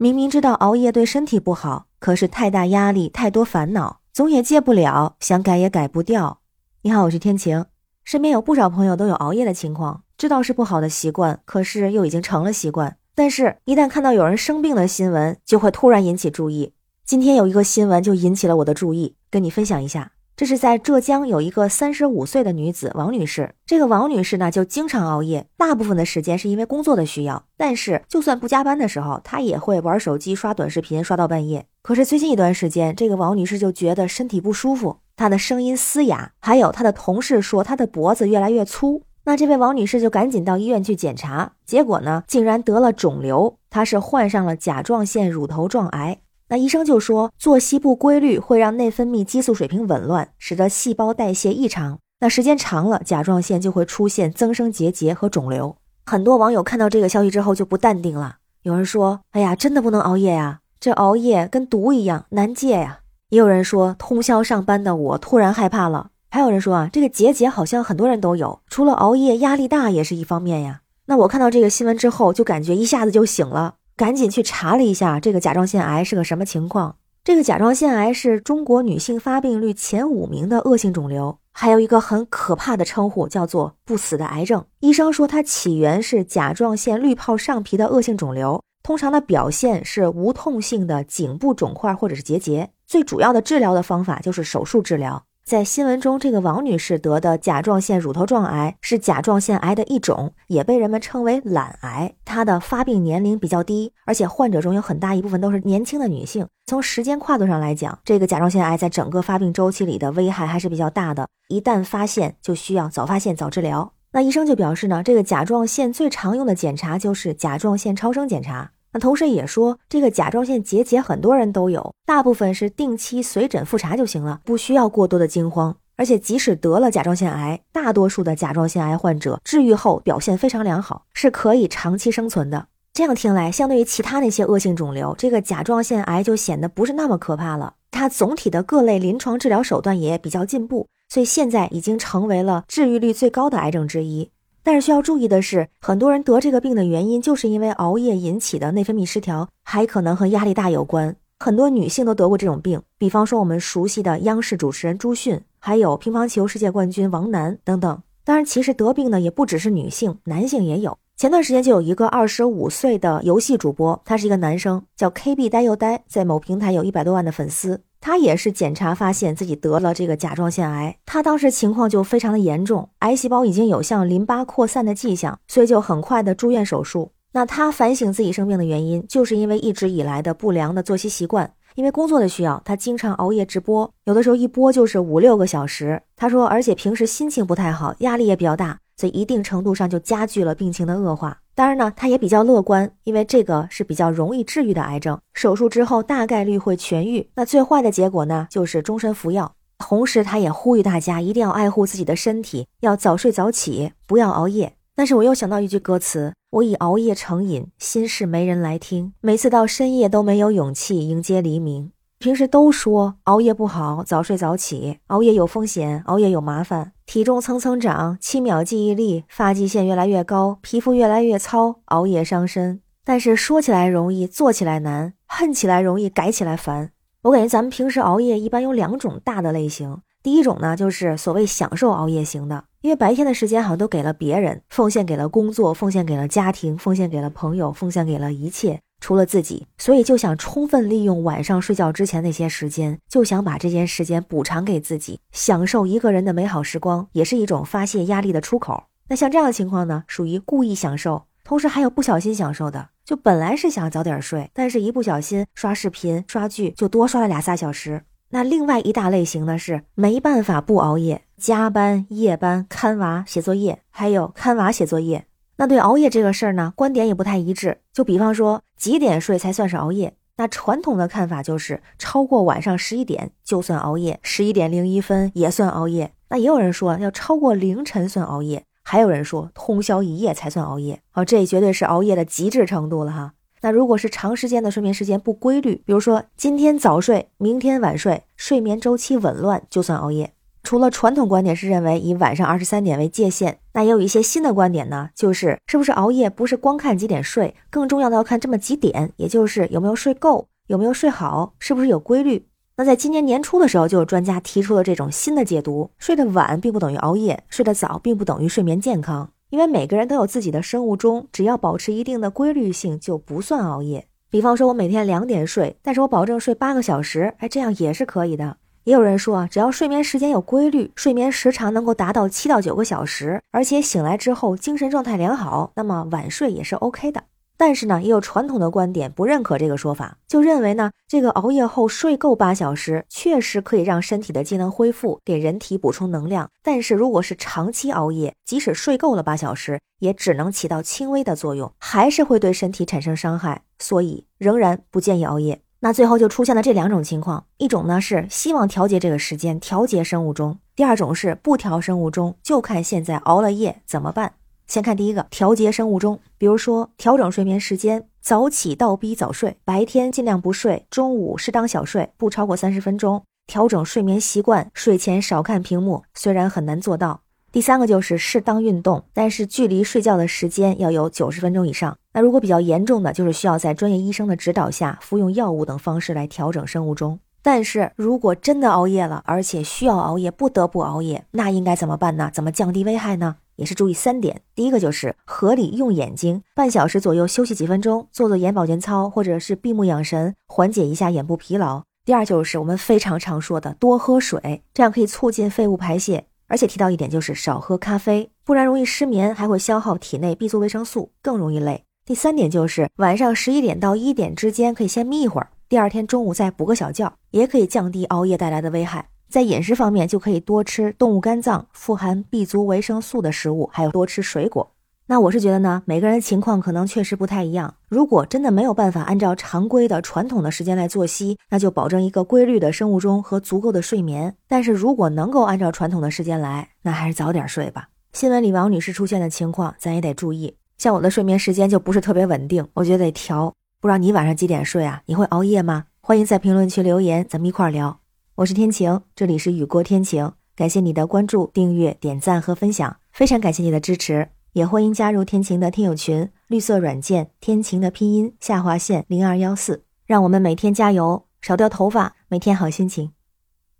明明知道熬夜对身体不好，可是太大压力、太多烦恼，总也戒不了，想改也改不掉。你好，我是天晴。身边有不少朋友都有熬夜的情况，知道是不好的习惯，可是又已经成了习惯。但是，一旦看到有人生病的新闻，就会突然引起注意。今天有一个新闻就引起了我的注意，跟你分享一下。这是在浙江有一个三十五岁的女子王女士，这个王女士呢就经常熬夜，大部分的时间是因为工作的需要，但是就算不加班的时候，她也会玩手机、刷短视频，刷到半夜。可是最近一段时间，这个王女士就觉得身体不舒服，她的声音嘶哑，还有她的同事说她的脖子越来越粗。那这位王女士就赶紧到医院去检查，结果呢竟然得了肿瘤，她是患上了甲状腺乳头状癌。那医生就说，作息不规律会让内分泌激素水平紊乱，使得细胞代谢异常。那时间长了，甲状腺就会出现增生结节和肿瘤。很多网友看到这个消息之后就不淡定了，有人说：“哎呀，真的不能熬夜呀，这熬夜跟毒一样难戒呀。”也有人说：“通宵上班的我突然害怕了。”还有人说：“啊，这个结节好像很多人都有，除了熬夜，压力大也是一方面呀。”那我看到这个新闻之后，就感觉一下子就醒了。赶紧去查了一下，这个甲状腺癌是个什么情况？这个甲状腺癌是中国女性发病率前五名的恶性肿瘤，还有一个很可怕的称呼叫做“不死的癌症”。医生说它起源是甲状腺滤泡上皮的恶性肿瘤，通常的表现是无痛性的颈部肿块或者是结节，最主要的治疗的方法就是手术治疗。在新闻中，这个王女士得的甲状腺乳头状癌是甲状腺癌的一种，也被人们称为懒癌。她的发病年龄比较低，而且患者中有很大一部分都是年轻的女性。从时间跨度上来讲，这个甲状腺癌在整个发病周期里的危害还是比较大的。一旦发现，就需要早发现、早治疗。那医生就表示呢，这个甲状腺最常用的检查就是甲状腺超声检查。同时也说，这个甲状腺结节很多人都有，大部分是定期随诊复查就行了，不需要过多的惊慌。而且即使得了甲状腺癌，大多数的甲状腺癌患者治愈后表现非常良好，是可以长期生存的。这样听来，相对于其他那些恶性肿瘤，这个甲状腺癌就显得不是那么可怕了。它总体的各类临床治疗手段也比较进步，所以现在已经成为了治愈率最高的癌症之一。但是需要注意的是，很多人得这个病的原因就是因为熬夜引起的内分泌失调，还可能和压力大有关。很多女性都得过这种病，比方说我们熟悉的央视主持人朱迅，还有乒乓球世界冠军王楠等等。当然，其实得病呢也不只是女性，男性也有。前段时间就有一个二十五岁的游戏主播，他是一个男生，叫 KB 呆又呆，在某平台有一百多万的粉丝。他也是检查发现自己得了这个甲状腺癌，他当时情况就非常的严重，癌细胞已经有向淋巴扩散的迹象，所以就很快的住院手术。那他反省自己生病的原因，就是因为一直以来的不良的作息习惯，因为工作的需要，他经常熬夜直播，有的时候一播就是五六个小时。他说，而且平时心情不太好，压力也比较大，所以一定程度上就加剧了病情的恶化。当然呢，他也比较乐观，因为这个是比较容易治愈的癌症，手术之后大概率会痊愈。那最坏的结果呢，就是终身服药。同时，他也呼吁大家一定要爱护自己的身体，要早睡早起，不要熬夜。但是我又想到一句歌词：我已熬夜成瘾，心事没人来听，每次到深夜都没有勇气迎接黎明。平时都说熬夜不好，早睡早起，熬夜有风险，熬夜有麻烦。体重蹭蹭涨，七秒记忆力，发际线越来越高，皮肤越来越糙，熬夜伤身。但是说起来容易，做起来难，恨起来容易，改起来烦。我感觉咱们平时熬夜一般有两种大的类型，第一种呢就是所谓享受熬夜型的，因为白天的时间好像都给了别人，奉献给了工作，奉献给了家庭，奉献给了朋友，奉献给了一切。除了自己，所以就想充分利用晚上睡觉之前那些时间，就想把这些时间补偿给自己，享受一个人的美好时光，也是一种发泄压力的出口。那像这样的情况呢，属于故意享受，同时还有不小心享受的，就本来是想早点睡，但是一不小心刷视频、刷剧就多刷了俩仨小时。那另外一大类型呢，是没办法不熬夜，加班、夜班、看娃、写作业，还有看娃写作业。那对熬夜这个事儿呢，观点也不太一致。就比方说几点睡才算是熬夜？那传统的看法就是超过晚上十一点就算熬夜，十一点零一分也算熬夜。那也有人说要超过凌晨算熬夜，还有人说通宵一夜才算熬夜。哦，这绝对是熬夜的极致程度了哈。那如果是长时间的睡眠时间不规律，比如说今天早睡，明天晚睡，睡眠周期紊乱，就算熬夜。除了传统观点是认为以晚上二十三点为界限，那也有一些新的观点呢，就是是不是熬夜不是光看几点睡，更重要的要看这么几点，也就是有没有睡够，有没有睡好，是不是有规律。那在今年年初的时候，就有专家提出了这种新的解读：睡得晚并不等于熬夜，睡得早并不等于睡眠健康。因为每个人都有自己的生物钟，只要保持一定的规律性，就不算熬夜。比方说，我每天两点睡，但是我保证睡八个小时，哎，这样也是可以的。也有人说啊，只要睡眠时间有规律，睡眠时长能够达到七到九个小时，而且醒来之后精神状态良好，那么晚睡也是 OK 的。但是呢，也有传统的观点不认可这个说法，就认为呢，这个熬夜后睡够八小时，确实可以让身体的机能恢复，给人体补充能量。但是如果是长期熬夜，即使睡够了八小时，也只能起到轻微的作用，还是会对身体产生伤害，所以仍然不建议熬夜。那最后就出现了这两种情况：一种呢是希望调节这个时间，调节生物钟；第二种是不调生物钟，就看现在熬了夜怎么办。先看第一个，调节生物钟，比如说调整睡眠时间，早起倒逼早睡，白天尽量不睡，中午适当小睡，不超过三十分钟。调整睡眠习惯，睡前少看屏幕，虽然很难做到。第三个就是适当运动，但是距离睡觉的时间要有九十分钟以上。那如果比较严重的，就是需要在专业医生的指导下服用药物等方式来调整生物钟。但是如果真的熬夜了，而且需要熬夜，不得不熬夜，那应该怎么办呢？怎么降低危害呢？也是注意三点，第一个就是合理用眼睛，半小时左右休息几分钟，做做眼保健操，或者是闭目养神，缓解一下眼部疲劳。第二就是我们非常常说的多喝水，这样可以促进废物排泄。而且提到一点就是少喝咖啡，不然容易失眠，还会消耗体内 B 族维生素，更容易累。第三点就是晚上十一点到一点之间可以先眯一会儿，第二天中午再补个小觉，也可以降低熬夜带来的危害。在饮食方面，就可以多吃动物肝脏、富含 B 族维生素的食物，还有多吃水果。那我是觉得呢，每个人情况可能确实不太一样。如果真的没有办法按照常规的传统的时间来作息，那就保证一个规律的生物钟和足够的睡眠。但是如果能够按照传统的时间来，那还是早点睡吧。新闻里王女士出现的情况，咱也得注意。像我的睡眠时间就不是特别稳定，我觉得得调。不知道你晚上几点睡啊？你会熬夜吗？欢迎在评论区留言，咱们一块儿聊。我是天晴，这里是雨过天晴，感谢你的关注、订阅、点赞和分享，非常感谢你的支持，也欢迎加入天晴的听友群，绿色软件天晴的拼音下划线零二幺四，让我们每天加油，少掉头发，每天好心情，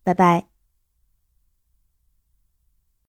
拜拜。